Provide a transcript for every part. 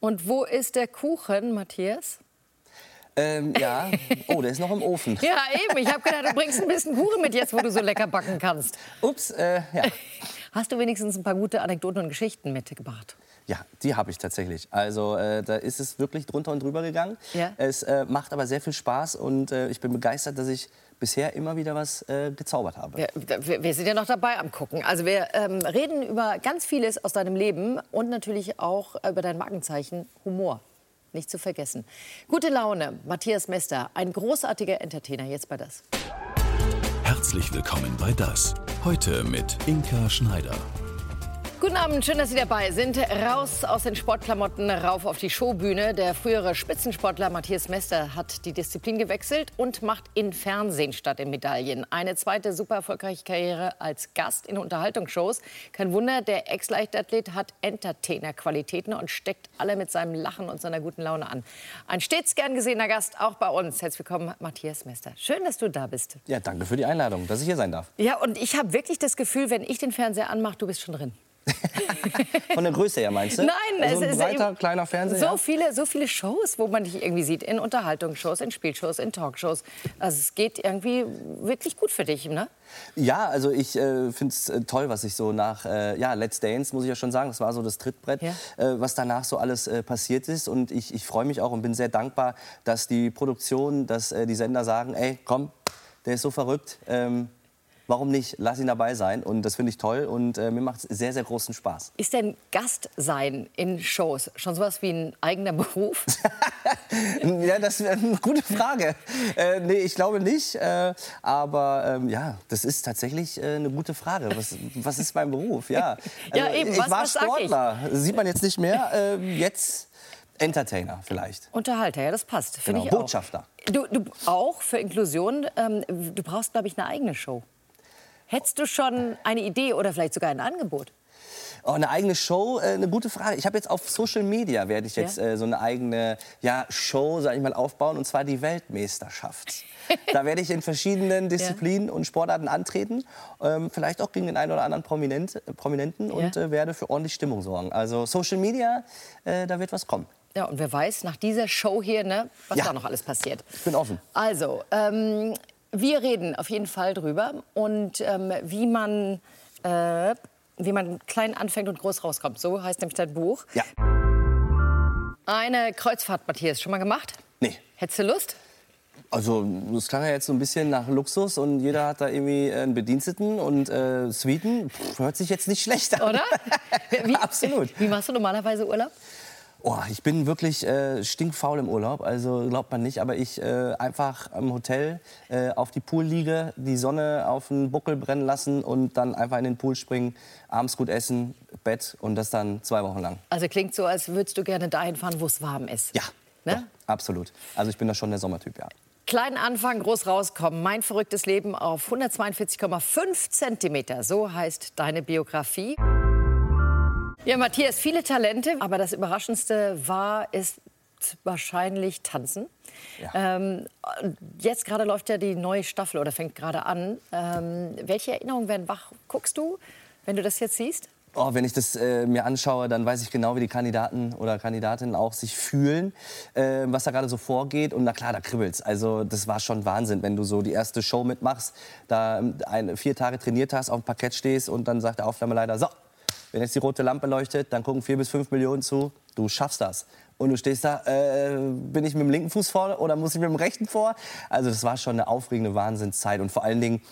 Und wo ist der Kuchen, Matthias? Ähm, ja, oh, der ist noch im Ofen. Ja, eben. Ich habe gedacht, du bringst ein bisschen Kuchen mit jetzt, wo du so lecker backen kannst. Ups, äh, ja. Hast du wenigstens ein paar gute Anekdoten und Geschichten mitgebracht? Ja, die habe ich tatsächlich. Also äh, da ist es wirklich drunter und drüber gegangen. Ja. Es äh, macht aber sehr viel Spaß und äh, ich bin begeistert, dass ich bisher immer wieder was äh, gezaubert habe. Wir, wir, sind ja noch dabei am Gucken. Also wir ähm, reden über ganz vieles aus deinem Leben und natürlich auch über dein Markenzeichen Humor. Nicht zu vergessen. Gute Laune, Matthias Mester, ein großartiger Entertainer. Jetzt bei das. Herzlich willkommen bei Das. Heute mit Inka Schneider. Guten Abend, schön, dass Sie dabei sind. Raus aus den Sportklamotten, rauf auf die Showbühne. Der frühere Spitzensportler Matthias Mester hat die Disziplin gewechselt und macht in Fernsehen statt in Medaillen. Eine zweite super erfolgreiche Karriere als Gast in Unterhaltungsshows. Kein Wunder, der Ex-Leichtathlet hat Entertainer-Qualitäten und steckt alle mit seinem Lachen und seiner guten Laune an. Ein stets gern gesehener Gast, auch bei uns. Herzlich willkommen, Matthias Mester. Schön, dass du da bist. Ja, danke für die Einladung, dass ich hier sein darf. Ja, und ich habe wirklich das Gefühl, wenn ich den Fernseher anmache, du bist schon drin. Von der Größe her meinst du? Nein, also ein es ist breiter, kleiner Fernseher. So viele, so viele Shows, wo man dich irgendwie sieht. In Unterhaltungsshows, in Spielshows, in Talkshows. Also es geht irgendwie wirklich gut für dich, ne? Ja, also ich äh, finde es äh, toll, was ich so nach äh, ja, Let's Dance, muss ich ja schon sagen, das war so das Trittbrett, Ja. äh, was danach so alles äh, passiert ist. Und ich, ich freue mich auch und bin sehr dankbar, dass die Produktion, dass äh, die Sender sagen, ey, komm, der ist so verrückt, ähm, warum nicht, lass ihn dabei sein. Und das finde ich toll und äh, mir macht es sehr, sehr großen Spaß. Ist denn Gastsein in Shows schon sowas wie ein eigener Beruf? Ja, das wäre eine gute Frage. Äh, nee, ich glaube nicht. Äh, aber ähm, ja, das ist tatsächlich äh, eine gute Frage. Was, was ist mein Beruf? Ja, Ja, eben. Ich Was- war was sag ich? Sportler. Sieht man jetzt nicht mehr. Äh, jetzt Entertainer vielleicht. Unterhalter, ja, das passt. Genau, ich auch. Botschafter. Du, du auch für Inklusion. Ähm, du brauchst, glaube ich, eine eigene Show. Hättest du schon eine Idee oder vielleicht sogar ein Angebot? Oh, eine eigene Show, äh, eine gute Frage. Ich habe jetzt auf Social Media werde ich jetzt Ja? äh, so eine eigene ja, Show, sag ich mal, aufbauen und zwar die Weltmeisterschaft. da werde ich in verschiedenen Disziplinen und Sportarten antreten, ähm, vielleicht auch gegen den einen oder anderen Prominent, äh, Prominenten und Ja. äh, werde für ordentlich Stimmung sorgen. Also Social Media, äh, da wird was kommen. Ja, und wer weiß, nach dieser Show hier, ne, was Ja. da noch alles passiert. Ich bin offen. Also, ähm, wir reden auf jeden Fall drüber und ähm, wie man äh, wie man klein anfängt und groß rauskommt. So heißt nämlich dein Buch. Ja. Eine Kreuzfahrt, Matthias, schon mal gemacht? Nee. Hättest du Lust? Also, das klang ja jetzt so ein bisschen nach Luxus und jeder hat da irgendwie einen Bediensteten und äh, Suiten. Pff, hört sich jetzt nicht schlecht an. Oder? Wie, Absolut. Wie machst du normalerweise Urlaub? Oh, ich bin wirklich äh, stinkfaul im Urlaub, also glaubt man nicht, aber ich äh, einfach im Hotel äh, auf die Pool liege, die Sonne auf den Buckel brennen lassen und dann einfach in den Pool springen, abends gut essen, Bett und das dann zwei Wochen lang. Also klingt so, als würdest du gerne dahin fahren, wo es warm ist. Ja, Ne? doch, absolut. Also ich bin da schon der Sommertyp, ja. Klein anfangen, groß rauskommen. Mein verrücktes Leben auf 142,5 Zentimeter. So heißt deine Biografie. Ja, Matthias, viele Talente, aber das Überraschendste war, ist wahrscheinlich Tanzen. Ja. Ähm, jetzt gerade läuft ja die neue Staffel oder fängt gerade an. Ähm, welche Erinnerungen werden wach? Guckst du, wenn du das jetzt siehst? Oh, wenn ich das äh, mir anschaue, dann weiß ich genau, wie die Kandidaten oder Kandidatinnen auch sich fühlen, äh, was da gerade so vorgeht. Und na klar, da kribbelt's. Also das war schon Wahnsinn, wenn du so die erste Show mitmachst, da ähm, ein, vier Tage trainiert hast, auf dem Parkett stehst und dann sagt der Aufnahmeleiter, so, wenn jetzt die rote Lampe leuchtet, dann gucken vier bis fünf Millionen zu. Du schaffst das. Und du stehst da, äh, bin ich mit dem linken Fuß vor oder muss ich mit dem rechten vor? Also das war schon eine aufregende Wahnsinnszeit. Und vor allen Dingen,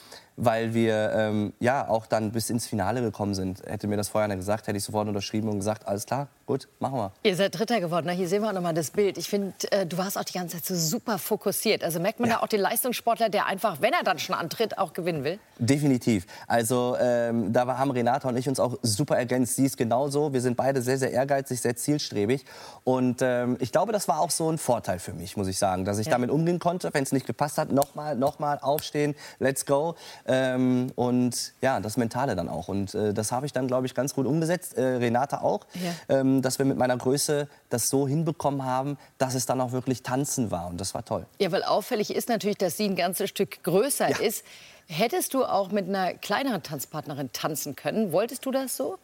weil wir ähm, ja auch dann bis ins Finale gekommen sind. Hätte mir das vorher einer gesagt, hätte ich sofort unterschrieben und gesagt, alles klar, gut, machen wir. Ihr seid Dritter geworden. Na, hier sehen wir auch noch mal das Bild. Ich finde, äh, du warst auch die ganze Zeit so super fokussiert. Also merkt man Ja. da auch den Leistungssportler, der einfach, wenn er dann schon antritt, auch gewinnen will. Definitiv. Also ähm, da haben Renata und ich uns auch super ergänzt. Sie ist genauso. Wir sind beide sehr, sehr ehrgeizig, sehr zielstrebig. Und ähm, ich glaube, das war auch so ein Vorteil für mich, muss ich sagen, dass ich Ja. damit umgehen konnte. Wenn es nicht gepasst hat, nochmal, nochmal aufstehen, let's go. Ähm, und ja, das Mentale dann auch. Und äh, das habe ich dann, glaube ich, ganz gut umgesetzt. Äh, Renata auch. Ja. Ähm, dass wir mit meiner Größe das so hinbekommen haben, dass es dann auch wirklich tanzen war. Und das war toll. Ja, weil auffällig ist natürlich, dass sie ein ganzes Stück größer Ja. ist. Hättest du auch mit einer kleineren Tanzpartnerin tanzen können? Wolltest du das so?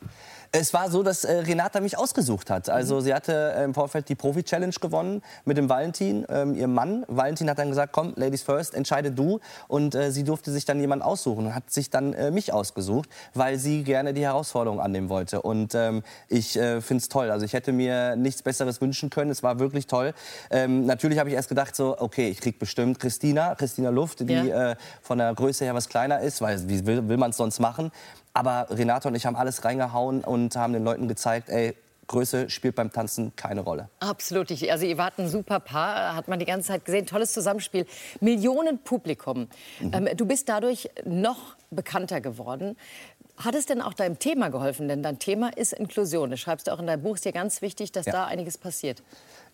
Es war so, dass äh, Renata mich ausgesucht hat. Also sie hatte äh, im Vorfeld die Profi-Challenge gewonnen mit dem Valentin, ähm, ihrem Mann. Valentin hat dann gesagt, komm, Ladies first, entscheide du. Und äh, sie durfte sich dann jemand aussuchen und hat sich dann äh, mich ausgesucht, weil sie gerne die Herausforderung annehmen wollte. Und ähm, ich äh, finde es toll. Also ich hätte mir nichts Besseres wünschen können. Es war wirklich toll. Ähm, natürlich habe ich erst gedacht, so, okay, ich krieg bestimmt Christina, Christina Luft, die Ja. äh, von der Größe her was kleiner ist, weil wie will, will man es sonst machen? Aber Renate und ich haben alles reingehauen und haben den Leuten gezeigt, ey, Größe spielt beim Tanzen keine Rolle. Absolut. Also ihr wart ein super Paar, hat man die ganze Zeit gesehen. Tolles Zusammenspiel. Millionen Publikum. Ähm, du bist dadurch noch bekannter geworden. Hat es denn auch deinem Thema geholfen? Denn dein Thema ist Inklusion. Das schreibst du auch in deinem Buch. Ist dir ganz wichtig, dass Ja. da einiges passiert.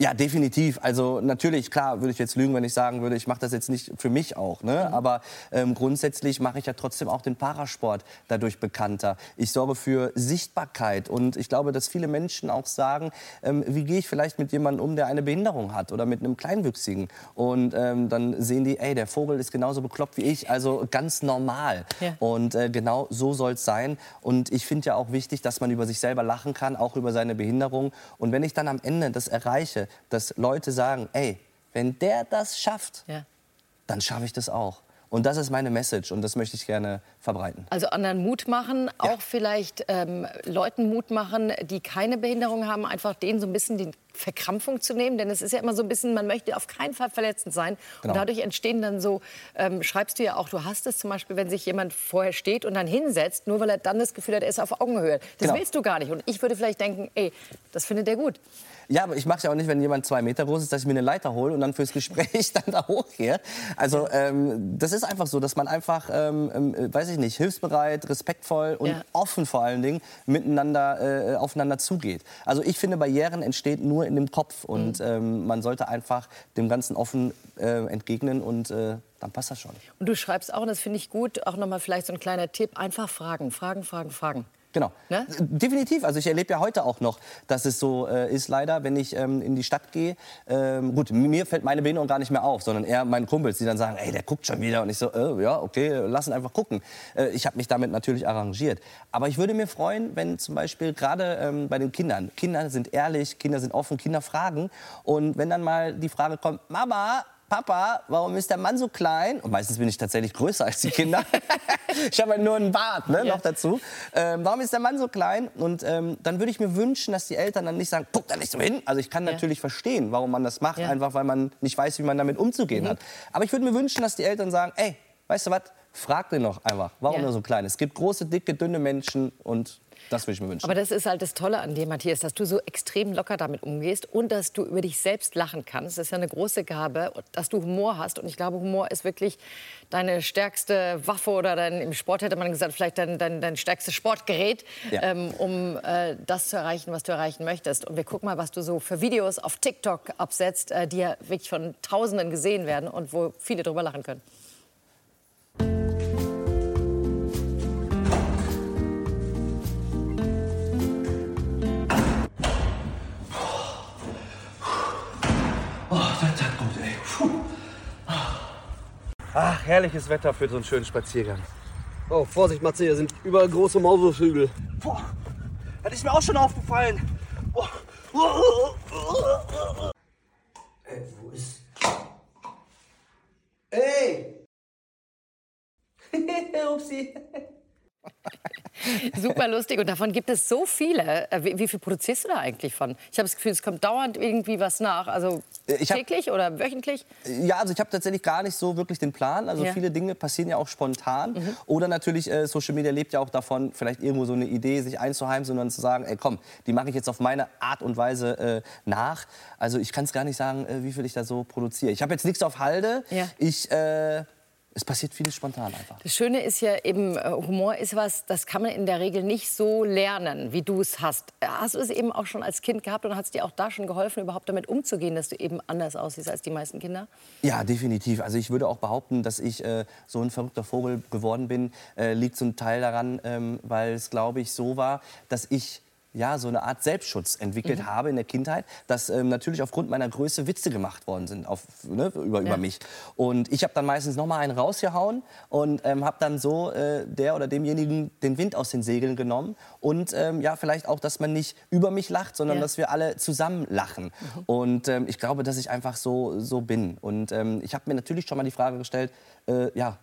Ja, definitiv. Also natürlich, klar, würde ich jetzt lügen, wenn ich sagen würde, ich mache das jetzt nicht für mich auch. Ne? Aber ähm, grundsätzlich mache ich ja trotzdem auch den Parasport dadurch bekannter. Ich sorge für Sichtbarkeit und ich glaube, dass viele Menschen auch sagen, ähm, wie gehe ich vielleicht mit jemandem um, der eine Behinderung hat oder mit einem Kleinwüchsigen. Und ähm, dann sehen die, ey, der Vogel ist genauso bekloppt wie ich, also ganz normal. Ja. Und äh, genau so soll es sein. Und ich finde ja auch wichtig, dass man über sich selber lachen kann, auch über seine Behinderung. Und wenn ich dann am Ende das erreiche, dass Leute sagen, ey, wenn der das schafft, Ja. dann schaffe ich das auch. Und das ist meine Message und das möchte ich gerne verbreiten. Also anderen Mut machen, auch vielleicht ähm, Leuten Mut machen, die keine Behinderung haben, einfach denen so ein bisschen die Verkrampfung zu nehmen. Denn es ist ja immer so ein bisschen, man möchte auf keinen Fall verletzend sein. Genau. Und dadurch entstehen dann so, ähm, schreibst du ja auch, du hast es zum Beispiel, wenn sich jemand vorher steht und dann hinsetzt, nur weil er dann das Gefühl hat, er ist auf Augenhöhe. Das Genau. willst du gar nicht. Und ich würde vielleicht denken, ey, das findet er gut. Ja, aber ich mache ja auch nicht, wenn jemand zwei Meter groß ist, dass ich mir eine Leiter hole und dann fürs Gespräch dann da hochgehe. Also ähm, das ist einfach so, dass man einfach, ähm, ähm, äh, weiß ich nicht, hilfsbereit, respektvoll und Ja. offen vor allen Dingen miteinander äh, aufeinander zugeht. Also ich finde, Barrieren entsteht nur in dem Kopf und Mhm. ähm, man sollte einfach dem Ganzen offen äh, entgegnen und äh, dann passt das schon. Und du schreibst auch, und das finde ich gut, auch nochmal vielleicht so ein kleiner Tipp, einfach fragen, fragen, fragen, fragen. Genau. Ne? Definitiv. Also ich erlebe ja heute auch noch, dass es so äh, ist leider, wenn ich ähm, in die Stadt gehe. Ähm, gut, mir fällt meine Behinderung gar nicht mehr auf, sondern eher meinen Kumpels, die dann sagen, ey, der guckt schon wieder. Und ich so, äh, ja, okay, lass ihn einfach gucken. Äh, ich habe mich damit natürlich arrangiert. Aber ich würde mir freuen, wenn zum Beispiel gerade ähm, bei den Kindern, Kinder sind ehrlich, Kinder sind offen, Kinder fragen. Und wenn dann mal die Frage kommt, Mama, Papa, warum ist der Mann so klein? Und meistens bin ich tatsächlich größer als die Kinder. ich habe halt nur einen Bart ne, Ja. noch dazu. Ähm, warum ist der Mann so klein? Und ähm, dann würde ich mir wünschen, dass die Eltern dann nicht sagen, guck da nicht so hin. Also ich kann Ja. natürlich verstehen, warum man das macht, Ja. Mhm. einfach weil man nicht weiß, wie man damit umzugehen hat. Aber ich würde mir wünschen, dass die Eltern sagen, ey, weißt du was, frag den doch einfach, warum er so klein ist. Es gibt große, dicke, dünne Menschen und das würde ich mir wünschen. Aber das ist halt das Tolle an dir, Matthias, dass du so extrem locker damit umgehst und dass du über dich selbst lachen kannst. Das ist ja eine große Gabe, dass du Humor hast. Und ich glaube, Humor ist wirklich deine stärkste Waffe oder dein, im Sport hätte man gesagt, vielleicht dein, dein, dein stärkstes Sportgerät, Ja. ähm, um äh, das zu erreichen, was du erreichen möchtest. Und wir gucken mal, was du so für Videos auf TikTok absetzt, äh, die ja wirklich von Tausenden gesehen werden und wo viele drüber lachen können. Puh. Ach, herrliches Wetter für so einen schönen Spaziergang. Oh, Vorsicht, Matze, hier sind überall große Maulwurfshügel. Boah, das ist mir auch schon aufgefallen. Oh. Ey, wo ist... Ey! Upsi. Super lustig und davon gibt es so viele. Äh, Wie, wie viel produzierst du da eigentlich von? Ich habe das Gefühl, es kommt dauernd irgendwie was nach. Also Äh, ich hab- täglich oder wöchentlich? Ja, also ich habe tatsächlich gar nicht so wirklich den Plan. Also Ja. Mhm. viele Dinge passieren ja auch spontan. Oder natürlich, äh, Social Media lebt ja auch davon, vielleicht irgendwo so eine Idee sich einzuheimsen und dann zu sagen, ey komm, die mache ich jetzt auf meine Art und Weise äh, nach. Also ich kann es gar nicht sagen, äh, wie viel ich da so produziere. Ich habe jetzt nichts auf Halde. Ja. Ich, äh, es passiert vieles spontan einfach. Das Schöne ist ja eben, äh, Humor ist was, das kann man in der Regel nicht so lernen, wie du es hast. Äh, Hast du es eben auch schon als Kind gehabt und hat es dir auch da schon geholfen, überhaupt damit umzugehen, dass du eben anders aussiehst als die meisten Kinder? Ja, definitiv. Also ich würde auch behaupten, dass ich äh, so ein verrückter Vogel geworden bin, äh, liegt zum Teil daran, ähm, weil es, glaube ich, so war, dass ich ja, so eine Art Selbstschutz entwickelt habe in der Kindheit, dass ähm, natürlich aufgrund meiner Größe Witze gemacht worden sind auf, ne, über, Ja. über mich. Und ich habe dann meistens noch mal einen rausgehauen und ähm, habe dann so äh, der oder demjenigen den Wind aus den Segeln genommen. Und ähm, ja, vielleicht auch, dass man nicht über mich lacht, sondern Ja. dass wir alle zusammen lachen. Und ähm, ich glaube, dass ich einfach so, so bin. Und ähm, ich habe mir natürlich schon mal die Frage gestellt, äh, ja,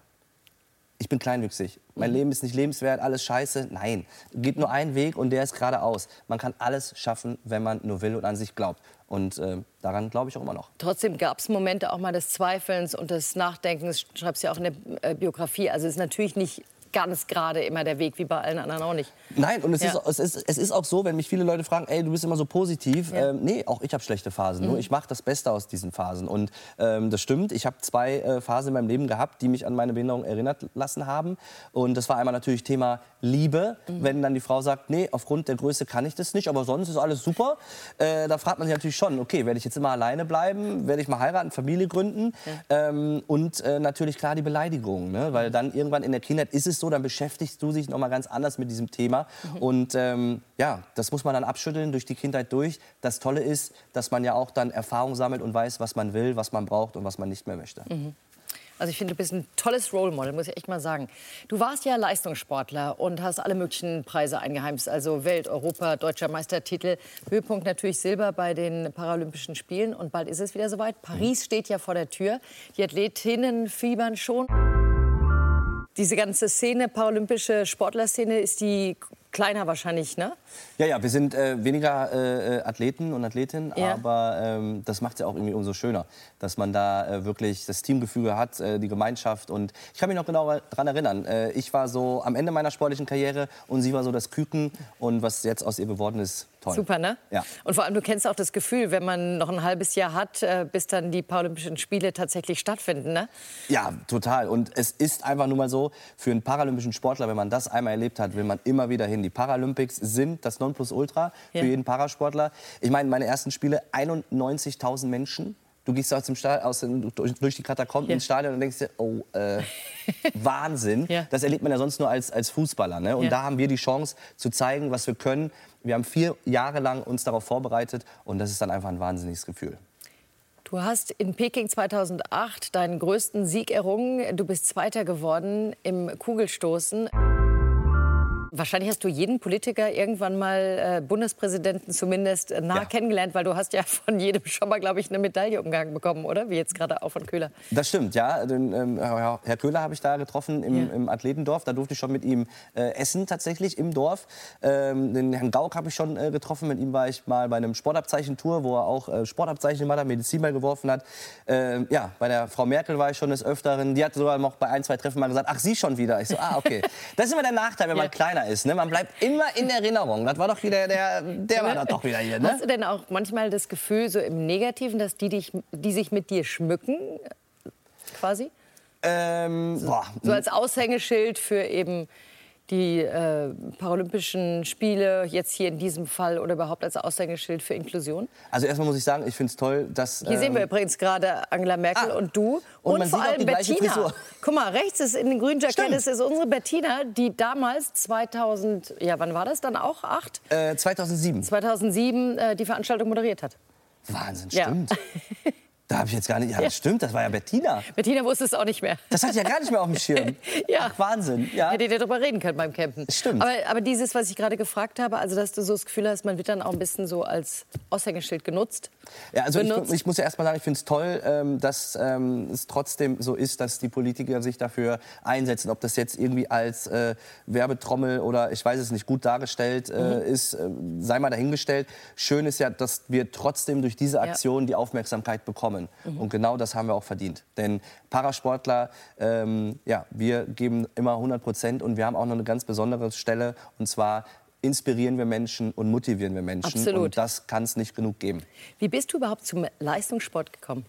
ich bin kleinwüchsig. Mein Leben ist nicht lebenswert, alles scheiße. Nein, geht nur ein Weg und der ist geradeaus. Man kann alles schaffen, wenn man nur will und an sich glaubt. Und äh, daran glaube ich auch immer noch. Trotzdem gab es Momente auch mal des Zweifelns und des Nachdenkens, schreibst ja auch in der äh, Biografie. Also es ist natürlich nicht ganz gerade immer der Weg, wie bei allen anderen auch nicht. Nein, und es, Ja. ist, es, ist, es ist auch so, wenn mich viele Leute fragen, ey, du bist immer so positiv. Ja. Ähm, nee, auch ich habe schlechte Phasen. Mhm. Nur ich mache das Beste aus diesen Phasen. Und ähm, das stimmt, ich habe zwei äh, Phasen in meinem Leben gehabt, die mich an meine Behinderung erinnert lassen haben. Und das war einmal natürlich Thema Liebe. Mhm. Wenn dann die Frau sagt, nee, aufgrund der Größe kann ich das nicht, aber sonst ist alles super. Äh, da fragt man sich natürlich schon, okay, werde ich jetzt immer alleine bleiben? Werde ich mal heiraten, Familie gründen? Ähm, und äh, natürlich klar die Beleidigung. Ne? Weil dann irgendwann in der Kindheit ist es so, dann beschäftigst du dich noch mal ganz anders mit diesem Thema. Und ähm, ja, das muss man dann abschütteln durch die Kindheit durch. Das Tolle ist, dass man ja auch dann Erfahrung sammelt und weiß, was man will, was man braucht und was man nicht mehr möchte. Also ich finde, du bist ein tolles Role Model, muss ich echt mal sagen. Du warst ja Leistungssportler und hast alle möglichen Preise eingeheimst, also Welt, Europa, deutscher Meistertitel. Höhepunkt natürlich Silber bei den Paralympischen Spielen und bald ist es wieder soweit. Paris steht ja vor der Tür. Die Athletinnen fiebern schon. Diese ganze Szene, paralympische Sportlerszene, ist die kleiner wahrscheinlich, ne? Ja, ja, wir sind äh, weniger äh, äh, Athleten und Athletinnen, Ja. aber ähm, das macht es ja auch irgendwie umso schöner, dass man da äh, wirklich das Teamgefüge hat, äh, die Gemeinschaft. Und ich kann mich noch genau daran erinnern. Äh, ich war so am Ende meiner sportlichen Karriere und sie war so das Küken. Und was jetzt aus ihr geworden ist, toll. Super, ne? Ja. Und vor allem, du kennst auch das Gefühl, wenn man noch ein halbes Jahr hat, äh, bis dann die Paralympischen Spiele tatsächlich stattfinden, ne? Ja, total. Und es ist einfach nur mal so, für einen paralympischen Sportler, wenn man das einmal erlebt hat, will man immer wieder hin. Die Paralympics sind das Nonplusultra Ja. für jeden Parasportler. Ich meine, meine ersten Spiele, 91.000 Menschen. Du gehst aus dem Stadion, aus dem, durch, durch die Katakomben Ja. ins Stadion und denkst dir, oh, äh, Wahnsinn. Ja. Das erlebt man ja sonst nur als, als Fußballer. Ne? Und Ja. da haben wir die Chance zu zeigen, was wir können. Wir haben vier Jahre lang uns darauf vorbereitet und das ist dann einfach ein wahnsinniges Gefühl. Du hast in Peking 2008 deinen größten Sieg errungen. Du bist Zweiter geworden im Kugelstoßen. Wahrscheinlich hast du jeden Politiker irgendwann mal, äh, Bundespräsidenten zumindest, äh, nah Ja. kennengelernt, weil du hast ja von jedem schon mal, glaube ich, eine Medaille umgehangen bekommen, oder? Wie jetzt gerade auch von Köhler. Das stimmt, ja. Den, ähm, Herr Köhler habe ich da getroffen im, Ja. im Athletendorf. Da durfte ich schon mit ihm äh, essen, tatsächlich im Dorf. Ähm, den Herrn Gauck habe ich schon äh, getroffen. Mit ihm war ich mal bei einem Sportabzeichentour, wo er auch äh, Sportabzeichen gemacht hat, Medizinball geworfen hat. Ähm, ja, bei der Frau Merkel war ich schon des Öfteren. Die hat sogar noch bei ein, zwei Treffen mal gesagt, ach, Sie schon wieder. Ich so, ah, okay. Das ist immer der Nachteil, wenn Ja. man kleiner ist. Ne? Man bleibt immer in Erinnerung. Das war doch wieder der, der war doch wieder hier. Ne? Hast du denn auch manchmal das Gefühl, so im Negativen, dass die, dich, die sich mit dir schmücken, quasi? Ähm, boah, So als Aushängeschild für eben die äh, Paralympischen Spiele, jetzt hier in diesem Fall, oder überhaupt als Aushängeschild für Inklusion? also erstmal muss ich sagen, ich finde es toll, dass... Hier sehen wir ähm, übrigens gerade Angela Merkel Ah. und du. Und Und, vor allem Bettina. Guck mal, rechts ist in dem grünen Jackett, Stimmt. das ist unsere Bettina, die damals 2000, ja wann war das dann auch, acht? äh, 2007. 2007 äh, die Veranstaltung moderiert hat. Wahnsinn, Ja. Da habe ich jetzt gar nicht. Ja, das stimmt, das war ja Bettina. Bettina wusste es auch nicht mehr. Das hatte ich ja gar nicht mehr auf dem Schirm. Ja. Ach, Wahnsinn. Ja. Hättet ihr darüber reden können beim Campen. Stimmt. Aber, aber dieses, was ich gerade gefragt habe, also dass du so das Gefühl hast, man wird dann auch ein bisschen so als Aushängeschild genutzt. Ja, also ich, ich muss ja erst mal sagen, ich finde es toll, ähm, dass ähm, es trotzdem so ist, dass die Politiker sich dafür einsetzen. Ob das jetzt irgendwie als äh, Werbetrommel oder ich weiß es nicht gut dargestellt äh, Mhm. ist, äh, sei mal dahingestellt. Schön ist ja, dass wir trotzdem durch diese Aktion die Aufmerksamkeit bekommen. Mhm. Und genau das haben wir auch verdient. Denn Parasportler, ähm, ja, wir geben immer 100 Prozent und wir haben auch noch eine ganz besondere Stelle und zwar inspirieren wir Menschen und motivieren wir Menschen. Absolut. Und das kann es nicht genug geben. Wie bist du überhaupt zum Leistungssport gekommen?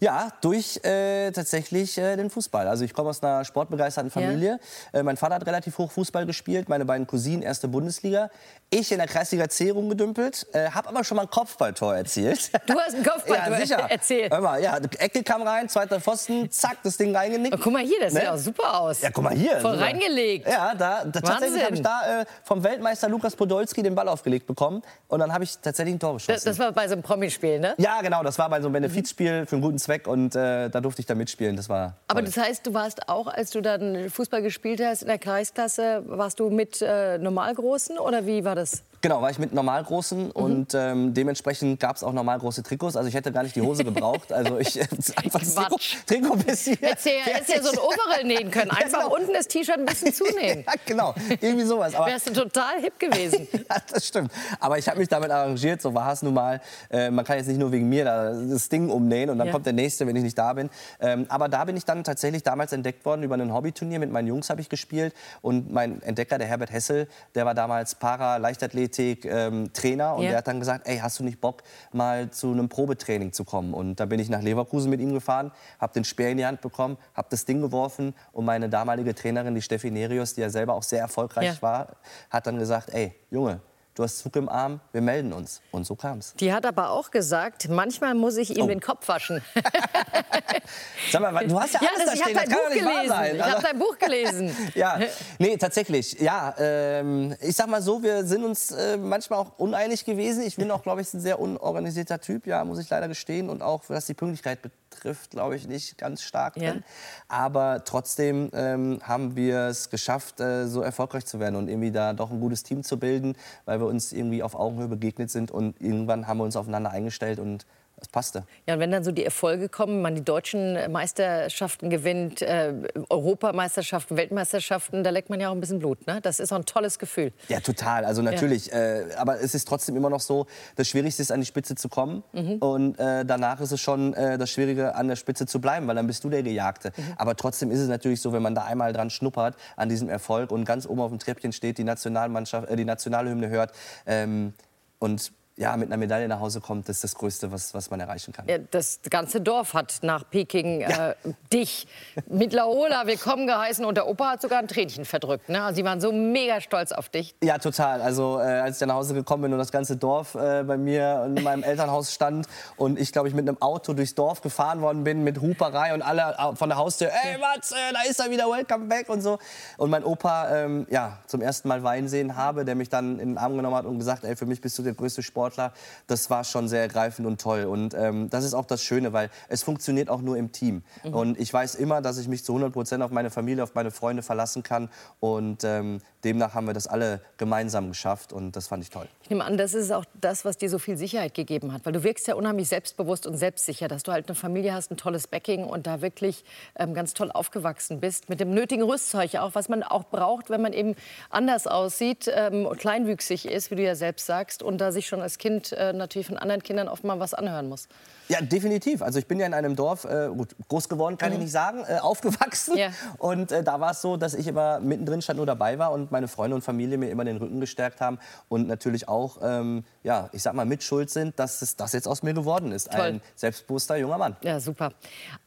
Ja, durch äh, tatsächlich äh, den Fußball. Also ich komme aus einer sportbegeisterten Familie. Ja. Äh, mein Vater hat relativ hoch Fußball gespielt, meine beiden Cousinen erste Bundesliga. Ich in der Kreisliga C rumgedümpelt, äh, habe aber schon mal ein Kopfballtor erzielt. Du hast ein Kopfballtor ja, sicher. erzählt. Hör mal, ja, Ecke kam rein, zweiter Pfosten, zack, das Ding reingenickt. Oh, guck mal hier, das ne? sieht auch super aus. Ja, guck mal hier. Voll super. reingelegt. Ja, da, da tatsächlich habe ich da äh, vom Weltmeister Lukas Podolski den Ball aufgelegt bekommen und dann habe ich tatsächlich ein Tor geschossen. Das, das, war bei so einem Promispiel, ne? Ja, genau, das war bei so einem Benefizspiel für einen guten Zweck und äh, da durfte ich da mitspielen. Das war. Toll. Aber das heißt, du warst auch, als du dann Fußball gespielt hast in der Kreisklasse, warst du mit äh, Normalgroßen oder wie war das? Genau, war ich mit Normalgroßen mhm. und ähm, dementsprechend gab es auch normalgroße Trikots. Also ich hätte gar nicht die Hose gebraucht. Also ich einfach das Trikot, Trikot bis hier. Hättest ja, ja so ein Overall nähen können. Einfach ja, genau. unten das T-Shirt ein bisschen zunähen. ja, genau, irgendwie sowas. Aber Wärst du total hip gewesen. ja, das stimmt. Aber ich habe mich damit arrangiert. So war es nun mal. Äh, man kann jetzt nicht nur wegen mir da das Ding umnähen und dann ja. kommt der nächste, wenn ich nicht da bin. Ähm, aber da bin ich dann tatsächlich damals entdeckt worden über ein Hobbyturnier. Mit meinen Jungs habe ich gespielt und mein Entdecker, der Herbert Hessel, der war damals Para-Leichtathletik. Ähm, Trainer und ja. der hat dann gesagt, ey, hast du nicht Bock, mal zu einem Probetraining zu kommen? Und da bin ich nach Leverkusen mit ihm gefahren, habe den Speer in die Hand bekommen, habe das Ding geworfen und meine damalige Trainerin, die Steffi Nerius, die ja selber auch sehr erfolgreich ja. war, hat dann gesagt, ey, Junge, du hast Zug im Arm, wir melden uns. Und so kam es. Die hat aber auch gesagt, manchmal muss ich ihm oh. den Kopf waschen. Sag mal, du hast ja, ja alles das, da stehen, das kann Buch gelesen. Ich habe dein Buch gelesen. ja, nee, tatsächlich. Ja, ähm, ich sag mal so, wir sind uns äh, manchmal auch uneinig gewesen. Ich bin auch, glaube ich, ein sehr unorganisierter Typ, ja, muss ich leider gestehen. Und auch, was die Pünktlichkeit betrifft, glaube ich, nicht ganz stark ja. drin. Aber trotzdem ähm, haben wir es geschafft, äh, so erfolgreich zu werden und irgendwie da doch ein gutes Team zu bilden, weil wir wir uns irgendwie auf Augenhöhe begegnet sind und irgendwann haben wir uns aufeinander eingestellt und das passte. Ja, und wenn dann so die Erfolge kommen, man die deutschen Meisterschaften gewinnt, äh, Europameisterschaften, Weltmeisterschaften, da leckt man ja auch ein bisschen Blut. Ne? Das ist auch ein tolles Gefühl. Ja, total. Also natürlich. Ja. Äh, aber es ist trotzdem immer noch so, das Schwierigste ist, an die Spitze zu kommen. Mhm. Und äh, danach ist es schon äh, das Schwierige, an der Spitze zu bleiben, weil dann bist du der Gejagte. Mhm. Aber trotzdem ist es natürlich so, wenn man da einmal dran schnuppert, an diesem Erfolg und ganz oben auf dem Treppchen steht, die, Nationalmannschaft, äh, die Nationalhymne hört ähm, und ja, mit einer Medaille nach Hause kommt, das ist das Größte, was, was man erreichen kann. Ja, das ganze Dorf hat nach Peking ja. äh, dich mit Laola willkommen geheißen und der Opa hat sogar ein Tränchen verdrückt. Ne? Also sie waren so mega stolz auf dich. Ja, total. Also äh, als ich dann nach Hause gekommen bin und das ganze Dorf äh, bei mir in meinem Elternhaus stand und ich, glaube ich, mit einem Auto durchs Dorf gefahren worden bin mit Huperei und alle äh, von der Haustür, ey Matze, da ist er wieder, welcome back und so. Und mein Opa, ähm, ja, zum ersten Mal Wein sehen habe, der mich dann in den Arm genommen hat und gesagt, ey, für mich bist du der größte Sport Sportler. Das war schon sehr ergreifend und toll. Und ähm, das ist auch das Schöne, weil es funktioniert auch nur im Team. Mhm. Und ich weiß immer, dass ich mich zu 100 Prozent auf meine Familie, auf meine Freunde verlassen kann. Und ähm, demnach haben wir das alle gemeinsam geschafft. Und das fand ich toll. Ich nehme an, das ist auch das, was dir so viel Sicherheit gegeben hat. Weil du wirkst ja unheimlich selbstbewusst und selbstsicher, dass du halt eine Familie hast, ein tolles Backing und da wirklich ähm, ganz toll aufgewachsen bist. Mit dem nötigen Rüstzeug auch, was man auch braucht, wenn man eben anders aussieht ähm, und kleinwüchsig ist, wie du ja selbst sagst, und da sich schon als Kind äh, natürlich von anderen Kindern oft mal was anhören muss. Ja, definitiv. Also ich bin ja in einem Dorf, äh, gut, groß geworden kann mhm. ich nicht sagen, äh, aufgewachsen. Ja. Und äh, da war es so, dass ich immer mittendrin stand, nur dabei war und meine Freunde und Familie mir immer den Rücken gestärkt haben und natürlich auch, ähm, ja, ich sag mal, mitschuld sind, dass es das jetzt aus mir geworden ist. Toll. Ein selbstbewusster junger Mann. Ja, super.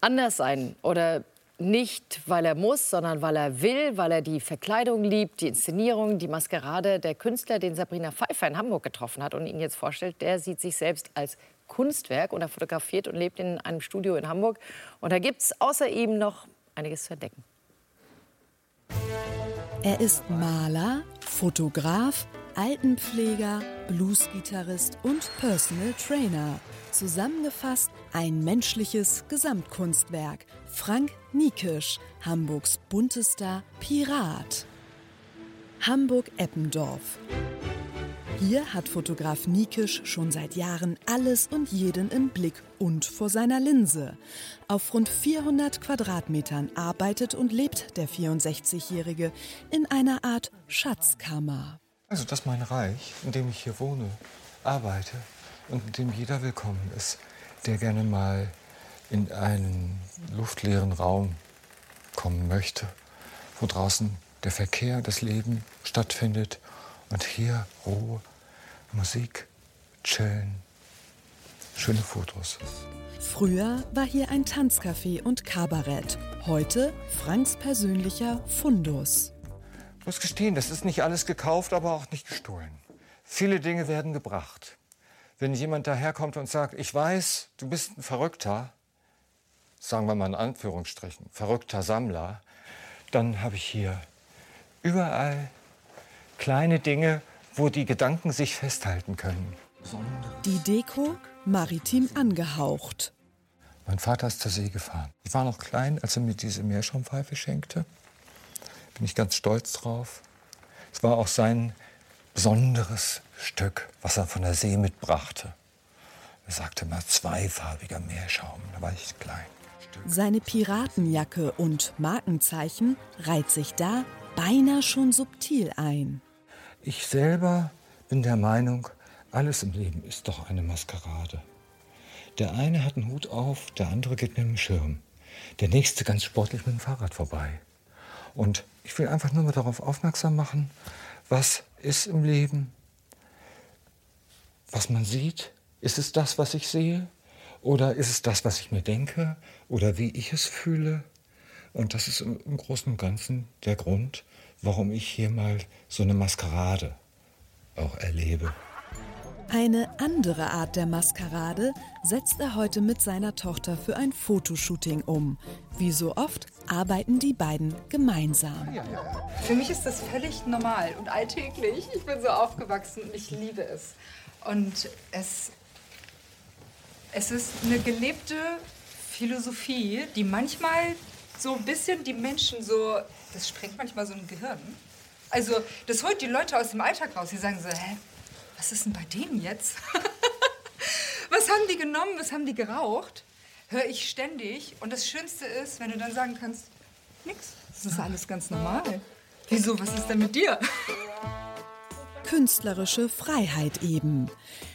Anders sein oder nicht, weil er muss, sondern weil er will, weil er die Verkleidung liebt, die Inszenierung, die Maskerade. Der Künstler, den Sabrina Pfeiffer in Hamburg getroffen hat und ihn jetzt vorstellt, der sieht sich selbst als Kunstwerk und er fotografiert und lebt in einem Studio in Hamburg. Und da gibt es außer ihm noch einiges zu entdecken. Er ist Maler, Fotograf, Altenpfleger, Bluesgitarrist und Personal Trainer. Zusammengefasst ein menschliches Gesamtkunstwerk. Frank Niekisch, Hamburgs buntester Pirat. Hamburg-Eppendorf. Hier hat Fotograf Niekisch schon seit Jahren alles und jeden im Blick und vor seiner Linse. Auf rund 400 Quadratmetern arbeitet und lebt der 64-Jährige in einer Art Schatzkammer. Also das ist mein Reich, in dem ich hier wohne, arbeite und in dem jeder willkommen ist, der gerne mal in einen luftleeren Raum kommen möchte, wo draußen der Verkehr, das Leben stattfindet und hier Ruhe, Musik, chillen, schöne Fotos. Früher war hier ein Tanzcafé und Kabarett. Heute Franks persönlicher Fundus. Ich muss gestehen, das ist nicht alles gekauft, aber auch nicht gestohlen. Viele Dinge werden gebracht. Wenn jemand daherkommt und sagt, ich weiß, du bist ein Verrückter, sagen wir mal in Anführungsstrichen, verrückter Sammler, dann habe ich hier überall kleine Dinge, wo die Gedanken sich festhalten können. Die Deko maritim angehaucht. Mein Vater ist zur See gefahren. Ich war noch klein, als er mir diese Meerschaumpfeife schenkte. Bin ich ganz stolz drauf. Es war auch sein besonderes Stück, was er von der See mitbrachte. Er sagte mal zweifarbiger Meerschaum, da war ich klein. Seine Piratenjacke und Markenzeichen reiht sich da beinahe schon subtil ein. Ich selber bin der Meinung, alles im Leben ist doch eine Maskerade. Der eine hat einen Hut auf, der andere geht mit dem Schirm. Der nächste ganz sportlich mit dem Fahrrad vorbei. Und ich will einfach nur mal darauf aufmerksam machen, was ist im Leben, was man sieht. Ist es das, was ich sehe? Oder ist es das, was ich mir denke? Oder wie ich es fühle? Und das ist im Großen und Ganzen der Grund, warum ich hier mal so eine Maskerade auch erlebe. Eine andere Art der Maskerade setzt er heute mit seiner Tochter für ein Fotoshooting um. Wie so oft arbeiten die beiden gemeinsam. Für mich ist das völlig normal und alltäglich. Ich bin so aufgewachsen und ich liebe es. Und es, es ist eine gelebte Philosophie, die manchmal so ein bisschen die Menschen so, das sprengt manchmal so ein Gehirn. Also das holt die Leute aus dem Alltag raus. Die sagen so, hä, was ist denn bei denen jetzt? was haben die genommen, was haben die geraucht? Höre ich ständig. Und das Schönste ist, wenn du dann sagen kannst, nix, das ist alles ganz normal. Wieso, was ist denn mit dir? Künstlerische Freiheit eben.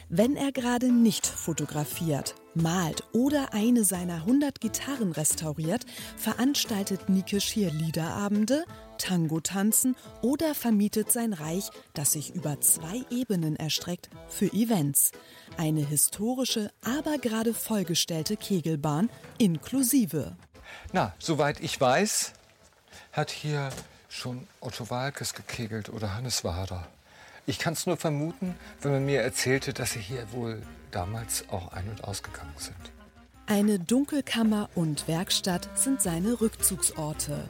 Wenn er gerade nicht fotografiert, malt oder eine seiner 100 Gitarren restauriert, veranstaltet Nikisch hier Liederabende, Tango-Tanzen oder vermietet sein Reich, das sich über zwei Ebenen erstreckt, für Events. Eine historische, aber gerade vollgestellte Kegelbahn inklusive. Na, soweit ich weiß, hat hier schon Otto Walkes gekegelt oder Hannes Wader. Ich kann es nur vermuten, wenn man mir erzählte, dass sie hier wohl damals auch ein- und ausgegangen sind. Eine Dunkelkammer und Werkstatt sind seine Rückzugsorte.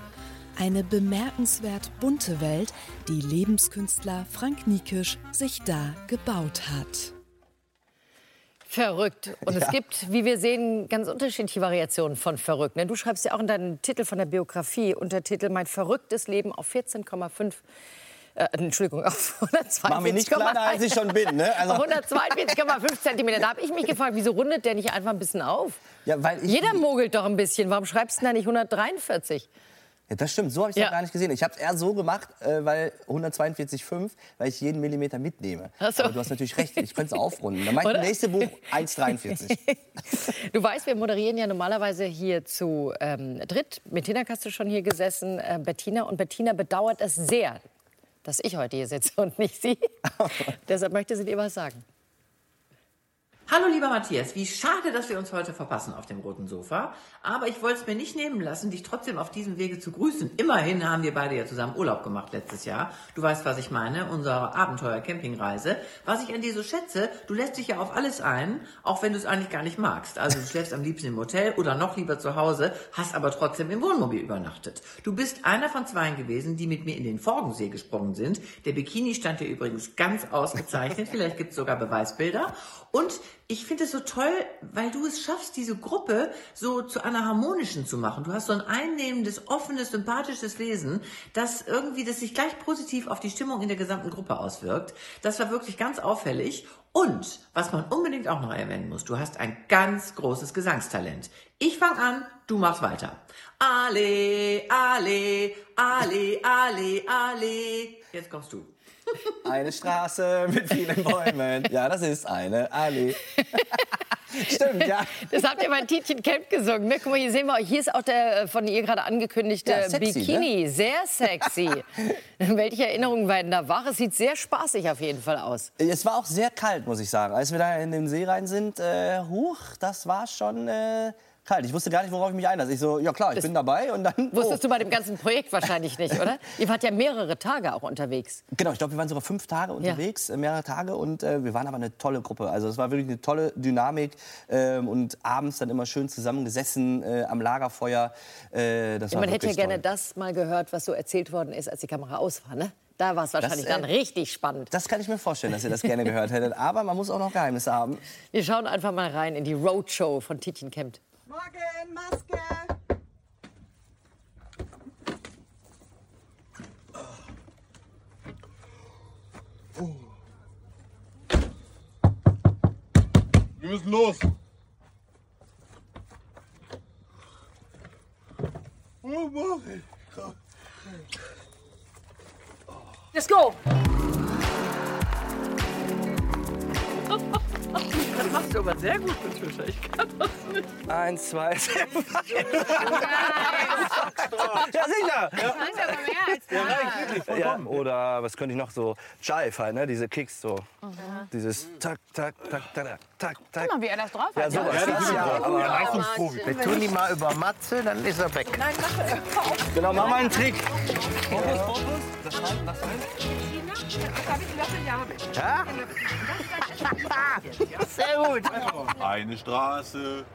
Eine bemerkenswert bunte Welt, die Lebenskünstler Frank Niekisch sich da gebaut hat. Verrückt. Und es gibt, wie wir sehen, ganz unterschiedliche Variationen von verrückt. Ne? Du schreibst ja auch in deinem Titel von der Biografie Untertitel Mein verrücktes Leben auf 14,5 äh, Entschuldigung, auf 142,1 Mach mich nicht kleiner, als ich schon bin. Ne? Also, auf 142,5 Zentimeter. Da habe ich mich gefragt, wieso rundet der nicht einfach ein bisschen auf? ja, Jeder mogelt doch ein bisschen. Warum schreibst du denn da nicht 143? Ja, das stimmt, so habe ich es Ja. gar nicht gesehen. Ich habe es eher so gemacht, äh, weil 142,5, weil ich jeden Millimeter mitnehme. Ach so. Aber du hast natürlich recht, ich könnte es aufrunden. Dann Oder? im nächsten Buch 1,43. Du weißt, wir moderieren ja normalerweise hier zu ähm, dritt. Mit Tina hast du schon hier gesessen, äh, Bettina. Und Bettina bedauert es sehr, dass ich heute hier sitze und nicht sie. Deshalb möchte sie dir was sagen. Hallo lieber Matthias, wie schade, dass wir uns heute verpassen auf dem roten Sofa. Aber ich wollte es mir nicht nehmen lassen, dich trotzdem auf diesem Wege zu grüßen. Immerhin haben wir beide ja zusammen Urlaub gemacht letztes Jahr. Du weißt, was ich meine, unsere Abenteuer-Campingreise. Was ich an dir so schätze, du lässt dich ja auf alles ein, auch wenn du es eigentlich gar nicht magst. Also du schläfst am liebsten im Hotel oder noch lieber zu Hause, hast aber trotzdem im Wohnmobil übernachtet. Du bist einer von zweien gewesen, die mit mir in den Forgensee gesprungen sind. Der Bikini stand dir übrigens ganz ausgezeichnet. Vielleicht gibt es sogar Beweisbilder. Und ich finde es so toll, weil du es schaffst, diese Gruppe so zu einer harmonischen zu machen. Du hast so ein einnehmendes, offenes, sympathisches Wesen, das irgendwie, das sich gleich positiv auf die Stimmung in der gesamten Gruppe auswirkt. Das war wirklich ganz auffällig. Und was man unbedingt auch noch erwähnen muss, du hast ein ganz großes Gesangstalent. Ich fange an, du machst weiter. Ale, ale, ale, ale, ale. Jetzt kommst du. Eine Straße mit vielen Bäumen. Ja, das ist eine Allee. Stimmt, ja. Das habt ihr bei Tietjen Camp gesungen. Ne? Guck mal, hier sehen wir euch. Hier ist auch der äh, von ihr gerade angekündigte Ja, sexy, Bikini. Sehr sexy. Welche Erinnerungen werden da wach? Es sieht sehr spaßig auf jeden Fall aus. Es war auch sehr kalt, muss ich sagen. Als wir da in den See rein sind, äh, huch, das war schon äh, kalt. Ich wusste gar nicht, worauf ich mich einlasse. Ich so, ja klar, ich bin dabei und dann... oh. Wusstest du bei dem ganzen Projekt wahrscheinlich nicht, oder? Ihr wart ja mehrere Tage auch unterwegs. Genau, ich glaube, wir waren sogar fünf Tage unterwegs, äh, mehrere Tage und äh, wir waren aber eine tolle Gruppe. Also es war wirklich eine tolle Dynamik ähm, und abends dann immer schön zusammengesessen äh, am Lagerfeuer. Äh, das war Man hätte ja gerne toll. das mal gehört, was so erzählt worden ist, als die Kamera aus war, ne? Da war es wahrscheinlich äh, dann richtig spannend. Das kann ich mir vorstellen, dass ihr das gerne gehört hättet. Aber man muss auch noch Geheimnisse haben. Wir schauen einfach mal rein in die Roadshow von Tietjen Camp. Morgen, Maske! Wir müssen los. Oh, mach ich. Let's go! Das machst du aber sehr gut, Patricia. Ich kann das nicht. Eins, zwei, Ja, sicher. Ja. Ja, oder was könnte ich noch so? Jive halt, ne? Diese Kicks so. Dieses tak, tak, tak, tak, tak, tak. Guck mal, wie er das drauf hat. Ja, sowas. Ja, das ist Ja, ja, aber- Leistungsprofi. Wir tun die mal über Matze, dann ist er weg. Genau, mach mal einen Trick. Ja? Sehr gut. Eine Straße.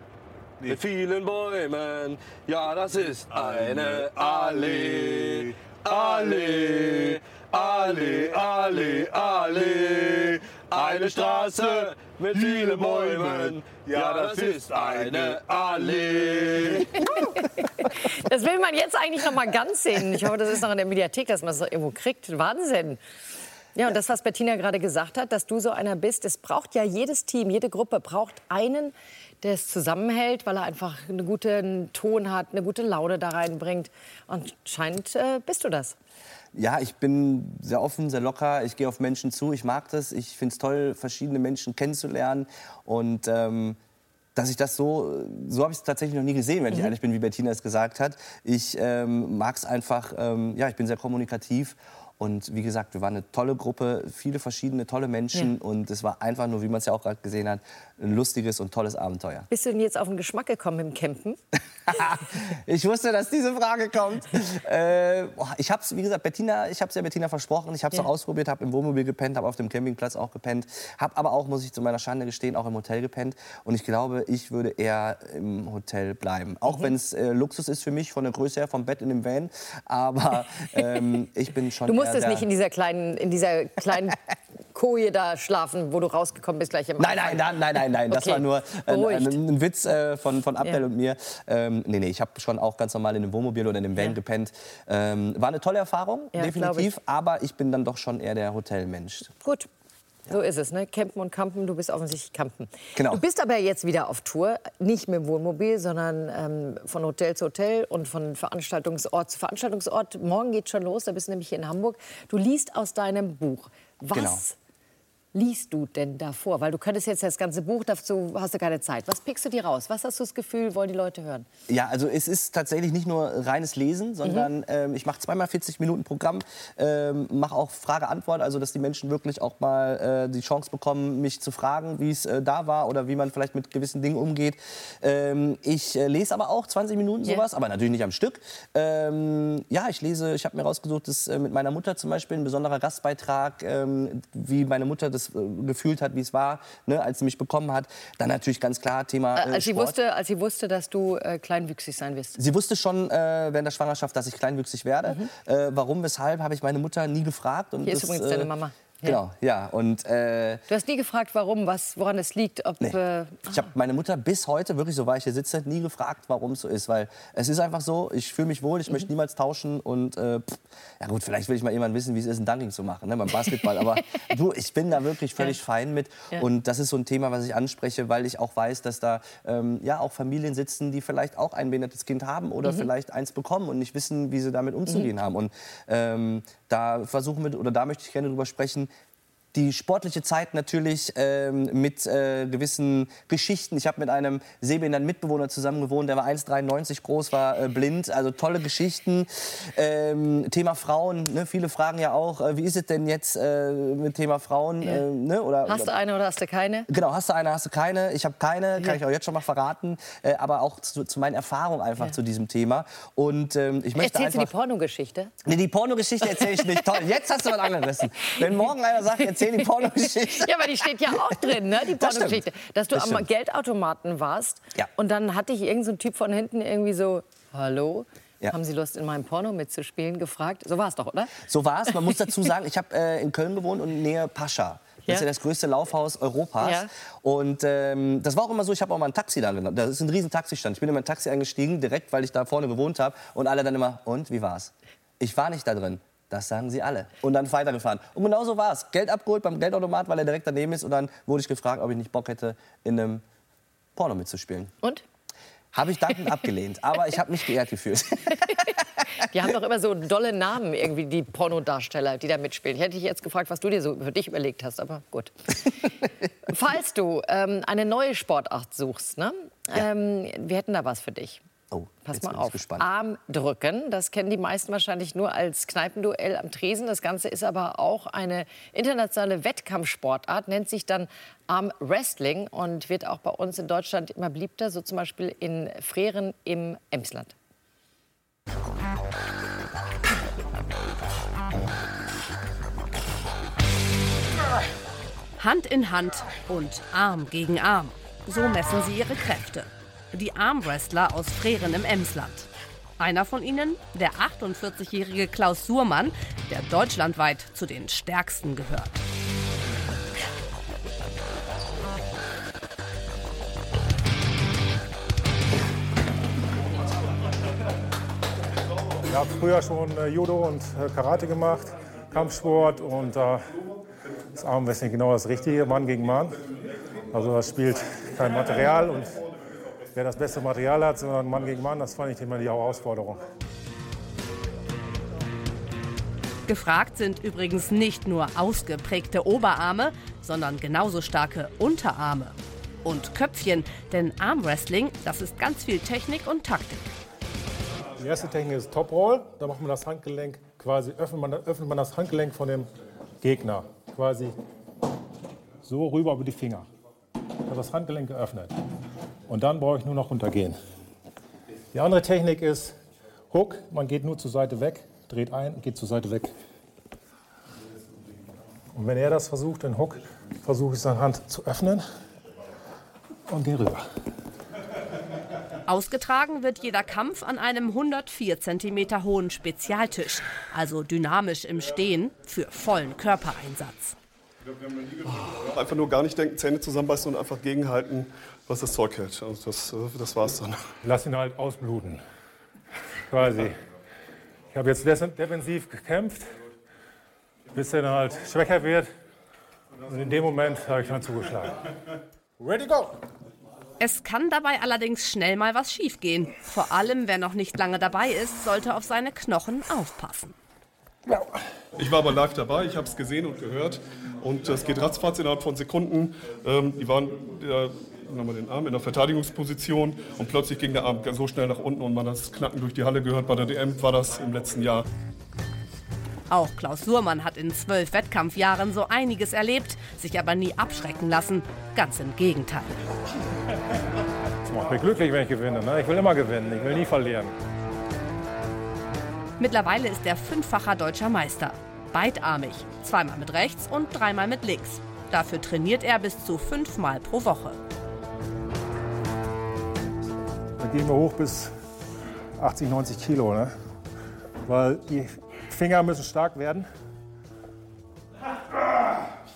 Mit vielen Bäumen. Ja, das ist eine Allee. Allee. Allee, Allee, Allee. Eine Straße mit vielen Bäumen. Ja, das ist eine Allee. Das will man jetzt eigentlich noch mal ganz sehen. Ich hoffe, das ist noch in der Mediathek, dass man es noch irgendwo kriegt. Wahnsinn. Ja, und das, was Bettina gerade gesagt hat, dass du so einer bist, es braucht ja jedes Team, jede Gruppe braucht einen, der es zusammenhält, weil er einfach einen guten Ton hat, eine gute Laune da reinbringt. Und scheint äh, bist du das. Ja, ich bin sehr offen, sehr locker. Ich gehe auf Menschen zu. Ich mag das. Ich finde es toll, verschiedene Menschen kennenzulernen. Und ähm, dass ich das so, so habe ich es tatsächlich noch nie gesehen, wenn ich ehrlich bin, wie Bettina es gesagt hat. Ich ähm, mag es einfach, ähm, ja, ich bin sehr kommunikativ. Und wie gesagt, wir waren eine tolle Gruppe, viele verschiedene tolle Menschen. Und es war einfach nur, wie man es ja auch gerade gesehen hat, ein lustiges und tolles Abenteuer. Bist du denn jetzt auf den Geschmack gekommen im Campen? Ich wusste, dass diese Frage kommt. Äh, ich habe es, wie gesagt, Bettina, ich habe es ja Bettina versprochen. Ich habe es Ja. auch ausprobiert, habe im Wohnmobil gepennt, habe auf dem Campingplatz auch gepennt, habe aber auch, muss ich zu meiner Schande gestehen, auch im Hotel gepennt. Und ich glaube, ich würde eher im Hotel bleiben. Auch Mhm. wenn es äh, Luxus ist für mich von der Größe her, vom Bett in dem Van. Aber ähm, ich bin schon. Du musstest nicht in dieser kleinen, in dieser kleinen Koje da schlafen, wo du rausgekommen bist gleich im Nein, nein, nein, nein, nein, nein. Das Okay, war nur ein, ein, ein Witz äh, von, von Abdel Ja. und mir. Ähm, nee, nee, ich habe schon auch ganz normal in einem Wohnmobil oder in einem Van Ja. gepennt. Ähm, war eine tolle Erfahrung, Ja, definitiv. Aber ich bin dann doch schon eher der Hotelmensch. Gut. So ist es, ne? Campen und Campen, du bist offensichtlich Campen. Genau. Du bist aber jetzt wieder auf Tour, nicht mit dem Wohnmobil, sondern ähm, von Hotel zu Hotel und von Veranstaltungsort zu Veranstaltungsort. Morgen geht schon los, da bist du nämlich hier in Hamburg. Du liest aus deinem Buch. Was Genau. Liest du denn davor? Weil du könntest jetzt das ganze Buch, dazu hast du keine Zeit. Was pickst du dir raus? Was hast du das Gefühl, wollen die Leute hören? Ja, also es ist tatsächlich nicht nur reines Mhm. Lesen, sondern ähm, ich mache zweimal 40 Minuten Programm, ähm, mache auch Frage-Antwort, also dass die Menschen wirklich auch mal äh, die Chance bekommen, mich zu fragen, wie es äh, da war oder wie man vielleicht mit gewissen Dingen umgeht. Ähm, ich äh, lese aber auch 20 Minuten sowas, aber natürlich nicht am Stück. Ähm, ja, ich lese, ich habe mir rausgesucht, dass äh, mit meiner Mutter zum Beispiel ein besonderer Gastbeitrag, ähm, wie meine Mutter das äh, gefühlt hat, wie es war, ne, als sie mich bekommen hat. Dann natürlich ganz klar Thema äh, als, sie Sport. wusste, als sie wusste, dass du äh, kleinwüchsig sein wirst. Sie wusste schon äh, während der Schwangerschaft, dass ich kleinwüchsig werde. Äh, warum, weshalb, habe ich meine Mutter nie gefragt. Und Mhm. Hier ist das, übrigens äh, deine Mama. Genau, ja. Und äh, Du hast nie gefragt, warum, was, woran es liegt. Ob, Nee. äh, Ich habe meine Mutter bis heute, wirklich so war ich hier sitze, nie gefragt, warum es so ist. Weil es ist einfach so, ich fühle mich wohl, ich Mhm. möchte niemals tauschen. Und äh, pff, ja gut, vielleicht will ich mal jemand wissen, wie es ist, ein Dunking zu machen ne, beim Basketball. Aber du, ich bin da wirklich völlig fein mit. Ja. Und das ist so ein Thema, was ich anspreche, weil ich auch weiß, dass da ähm, ja auch Familien sitzen, die vielleicht auch ein behindertes Kind haben oder Mhm. vielleicht eins bekommen und nicht wissen, wie sie damit umzugehen haben. Und ähm, da versuchen wir, oder da möchte ich gerne drüber sprechen, die sportliche Zeit natürlich ähm, mit äh, gewissen Geschichten. Ich habe mit einem sehbehinderten Mitbewohner zusammen gewohnt, der war 1,93 groß, war äh, blind. Also tolle Geschichten. Ähm, Thema Frauen, ne? viele fragen ja auch, äh, wie ist es denn jetzt äh, mit Thema Frauen? Ja. Äh, ne? oder, hast du eine oder hast du keine? Genau, hast du eine, hast du keine? Ich habe keine, kann Ja. ich auch jetzt schon mal verraten. Äh, aber auch zu, zu meinen Erfahrungen einfach Ja. zu diesem Thema. Und ähm, ich möchte Erzählst du die einfach... Pornogeschichte? Nee, die Pornogeschichte erzähle ich nicht. Toll, jetzt hast du was angerissen. Wenn morgen einer sagt, erzähl die Pornogeschichte. Ja, aber die steht ja auch drin, ne? die Das. Pornogeschichte. Dass du Das am stimmt. Geldautomaten warst Ja. und dann hatte ich irgendein so Typ von hinten irgendwie so, hallo, Ja. haben Sie Lust in meinem Porno mitzuspielen, gefragt. So war es doch, oder? So war es. Man muss dazu sagen, ich habe äh, in Köln gewohnt und nähe Pascha. Das ist Ja. ja das größte Laufhaus Europas. Ja. Und ähm, das war auch immer so, ich habe auch mal ein Taxi da genommen. Das ist ein riesen Taxistand. Ich bin in mein Taxi eingestiegen, direkt, weil ich da vorne gewohnt habe. Und alle dann immer, und, wie war's? Ich war nicht da drin. Das sagen sie alle. Und dann weitergefahren. Und genau so war es. Geld abgeholt beim Geldautomat, weil er direkt daneben ist. Und dann wurde ich gefragt, ob ich nicht Bock hätte, in einem Porno mitzuspielen. Und? Habe ich dankend abgelehnt. Aber ich habe mich geehrt gefühlt. Die haben doch immer so dolle Namen, irgendwie, die Pornodarsteller, die da mitspielen. Ich hätte dich jetzt gefragt, was du dir so für dich überlegt hast, aber gut. Falls du ähm, eine neue Sportart suchst, ne? ähm, wir hätten da was für dich. Oh, Pass mal auf. gespannt. Armdrücken, das kennen die meisten wahrscheinlich nur als Kneipenduell am Tresen. Das Ganze ist aber auch eine internationale Wettkampfsportart, nennt sich dann Armwrestling und wird auch bei uns in Deutschland immer beliebter, so zum Beispiel in Freren im Emsland. Hand in Hand und Arm gegen Arm. So messen sie ihre Kräfte. Die Armwrestler aus Freren im Emsland. Einer von ihnen, der 48-jährige Klaus Surmann, der deutschlandweit zu den stärksten gehört. Ich habe früher schon äh, Judo und äh, Karate gemacht, Kampfsport und da ist Armwrestling genau das Richtige, Mann gegen Mann. Also das spielt kein Material und wer das beste Material hat, sondern Mann gegen Mann, das fand ich immer die Herausforderung. Gefragt sind übrigens nicht nur ausgeprägte Oberarme, sondern genauso starke Unterarme. Und Köpfchen, denn Armwrestling, das ist ganz viel Technik und Taktik. Die erste Technik ist Top Roll. Da macht man das Handgelenk quasi, öffnet man, öffnet man das Handgelenk von dem Gegner quasi so rüber über die Finger. Ich habe das Handgelenk geöffnet. Und dann brauche ich nur noch runtergehen. Die andere Technik ist Hook. Man geht nur zur Seite weg, dreht ein und geht zur Seite weg. Und wenn er das versucht, den Hook, versuche ich seine Hand zu öffnen und gehe rüber. Ausgetragen wird jeder Kampf an einem 104 cm hohen Spezialtisch, also dynamisch im Stehen für vollen Körpereinsatz. Einfach nur gar nicht denken, Zähne zusammenbeißen und einfach gegenhalten, was das Zeug hält. Also das, das war's dann. Lass ihn halt ausbluten. Quasi. Ich habe jetzt defensiv gekämpft, bis er dann halt schwächer wird. Und in dem Moment habe ich dann zugeschlagen. Ready, go! Es kann dabei allerdings schnell mal was schiefgehen. Vor allem, wer noch nicht lange dabei ist, sollte auf seine Knochen aufpassen. Ich war aber live dabei, ich habe es gesehen und gehört. Und es geht ratzfatz innerhalb von Sekunden. Ähm, die waren äh, nochmal den Arm in der Verteidigungsposition und plötzlich ging der Arm so schnell nach unten und man hat das Knacken durch die Halle gehört. Bei der DM war das im letzten Jahr. Auch Klaus Surmann hat in zwölf Wettkampfjahren so einiges erlebt, sich aber nie abschrecken lassen. Ganz im Gegenteil. Das macht mich glücklich, wenn ich gewinne. Ne? Ich will immer gewinnen, ich will nie verlieren. Mittlerweile ist er fünffacher deutscher Meister. Beidarmig, zweimal mit rechts und dreimal mit links. Dafür trainiert er bis zu fünfmal pro Woche. Gehen wir hoch bis 80, 90 Kilo. Ne? Weil die Finger müssen stark werden.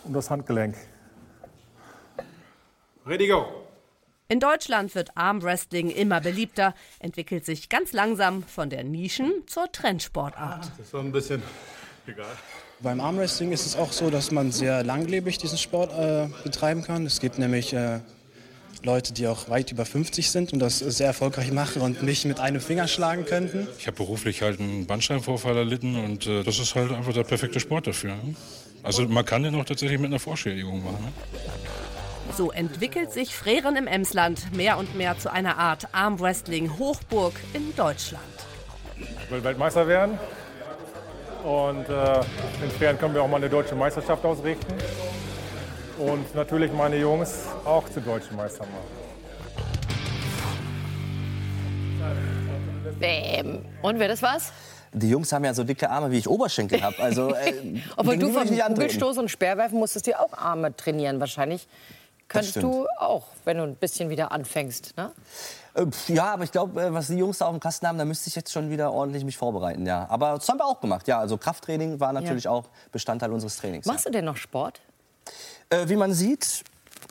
und das Handgelenk. Ready, go. In Deutschland wird Armwrestling immer beliebter, entwickelt sich ganz langsam von der Nischen zur Trendsportart. Das war ein bisschen egal. Beim Armwrestling ist es auch so, dass man sehr langlebig diesen Sport äh, betreiben kann. Es gibt nämlich äh, Leute, die auch weit über 50 sind und das sehr erfolgreich machen und mich mit einem Finger schlagen könnten. Ich habe beruflich halt einen Bandscheibenvorfall erlitten und äh, das ist halt einfach der perfekte Sport dafür. Ne? Also man kann den auch tatsächlich mit einer Vorschädigung machen. Ne? So entwickelt sich Freren im Emsland mehr und mehr zu einer Art Armwrestling-Hochburg in Deutschland. Ich will Weltmeister werden. Und äh, insofern können wir auch mal eine deutsche Meisterschaft ausrichten. Und natürlich meine Jungs auch zu deutschen Meistern machen. Bäm. Und wer das was? Die Jungs haben ja so dicke Arme, wie ich Oberschenkel habe. Also, äh, Obwohl du vom. Kugelstoß und Speerwerfen musstest dir auch Arme trainieren. Wahrscheinlich könntest du auch, wenn du ein bisschen wieder anfängst. Ne? Äh, Ja, aber ich glaube, äh, was die Jungs da auf dem Kasten haben, da müsste ich jetzt schon wieder ordentlich mich vorbereiten, ja. Aber das haben wir auch gemacht, ja. Also Krafttraining war natürlich auch Bestandteil unseres Trainings. Machst du denn noch Sport? Äh, wie man sieht,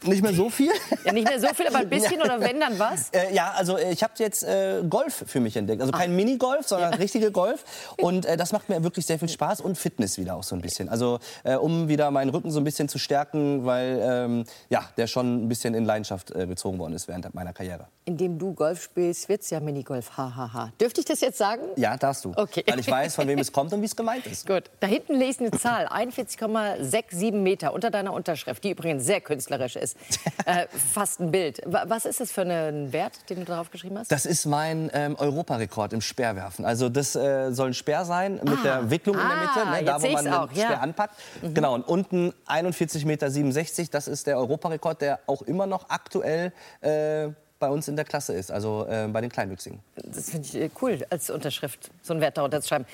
nicht mehr so viel. Ja, nicht mehr so viel, aber ein bisschen Ja. oder wenn, dann was? Äh, ja, also äh, ich habe jetzt äh, Golf für mich entdeckt. Also kein Minigolf, sondern richtige Golf. Und äh, das macht mir wirklich sehr viel Spaß und Fitness wieder auch so ein bisschen. Also äh, um wieder meinen Rücken so ein bisschen zu stärken, weil ähm, ja, der schon ein bisschen in Leidenschaft äh, gezogen worden ist während meiner Karriere. Indem du Golf spielst, wird's ja Minigolf. Hahaha. Ha, ha. Dürfte ich das jetzt sagen? Ja, darfst du. Okay. Weil ich weiß, von wem es kommt und wie es gemeint ist. Gut. Da hinten lese ich eine Zahl. 41,67 Meter unter deiner Unterschrift, die übrigens sehr künstlerisch ist. Äh, fast ein Bild. Wa- Was ist das für einen Wert, den du darauf geschrieben hast? Das ist mein ähm, Europarekord im Speerwerfen. Also das äh, soll ein Speer sein mit Ah. der Wicklung in der Ah, Mitte, ne, da wo man den auch, ja. Speer anpackt. Genau, und unten 41,67 Meter, das ist der Europarekord, der auch immer noch aktuell äh, bei uns in der Klasse ist, also äh, bei den Kleinwüchsigen. Das finde ich äh, cool, als Unterschrift so einen Wert darunter zu schreiben.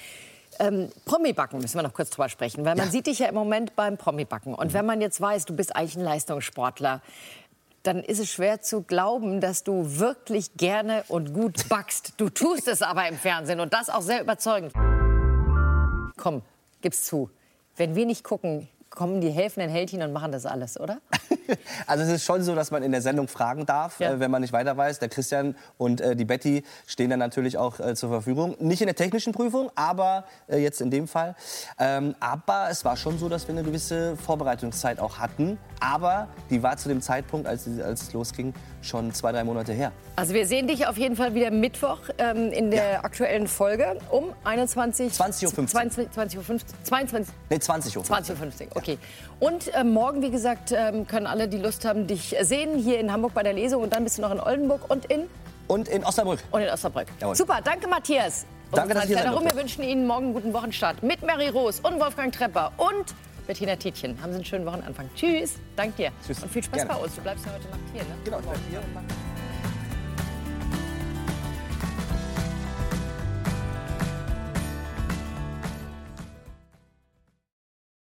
Ähm, Promi-Backen müssen wir noch kurz drüber sprechen, weil man sieht dich ja im Moment beim Promi-Backen. Und wenn man jetzt weiß, du bist eigentlich ein Leistungssportler, dann ist es schwer zu glauben, dass du wirklich gerne und gut backst. Du tust es aber im Fernsehen und das auch sehr überzeugend. Komm, gib's zu. Wenn wir nicht gucken, kommen die helfenden Heldchen und machen das alles, oder? Also es ist schon so, dass man in der Sendung fragen darf, äh, wenn man nicht weiter weiß. Der Christian und äh, die Betty stehen dann natürlich auch äh, zur Verfügung. Nicht in der technischen Prüfung, aber äh, jetzt in dem Fall. Ähm, aber es war schon so, dass wir eine gewisse Vorbereitungszeit auch hatten. Aber die war zu dem Zeitpunkt, als, als es losging, schon zwei, drei Monate her. Also wir sehen dich auf jeden Fall wieder Mittwoch ähm, in der aktuellen Folge um 21 20.15 Uhr. 22 20 Uhr 15 22 Nee, 20 Uhr. 20 Uhr 15, okay. Und äh, morgen, wie gesagt, ähm, können alle, die Lust haben, dich sehen hier in Hamburg bei der Lesung und dann bist du noch in Oldenburg und in Und in Osnabrück. und in Osnabrück. Jawohl. Super, danke Matthias. Danke, dass ich hier wir wünschen Ihnen morgen einen guten Wochenstart mit Mary Roos und Wolfgang Trepper und Bettina Tietjen. Haben Sie einen schönen Wochenanfang. Tschüss, dank dir. Tschüss. Und viel Spaß Gerne. bei uns. Du bleibst ja heute Nacht hier, ne? Genau, ich hier und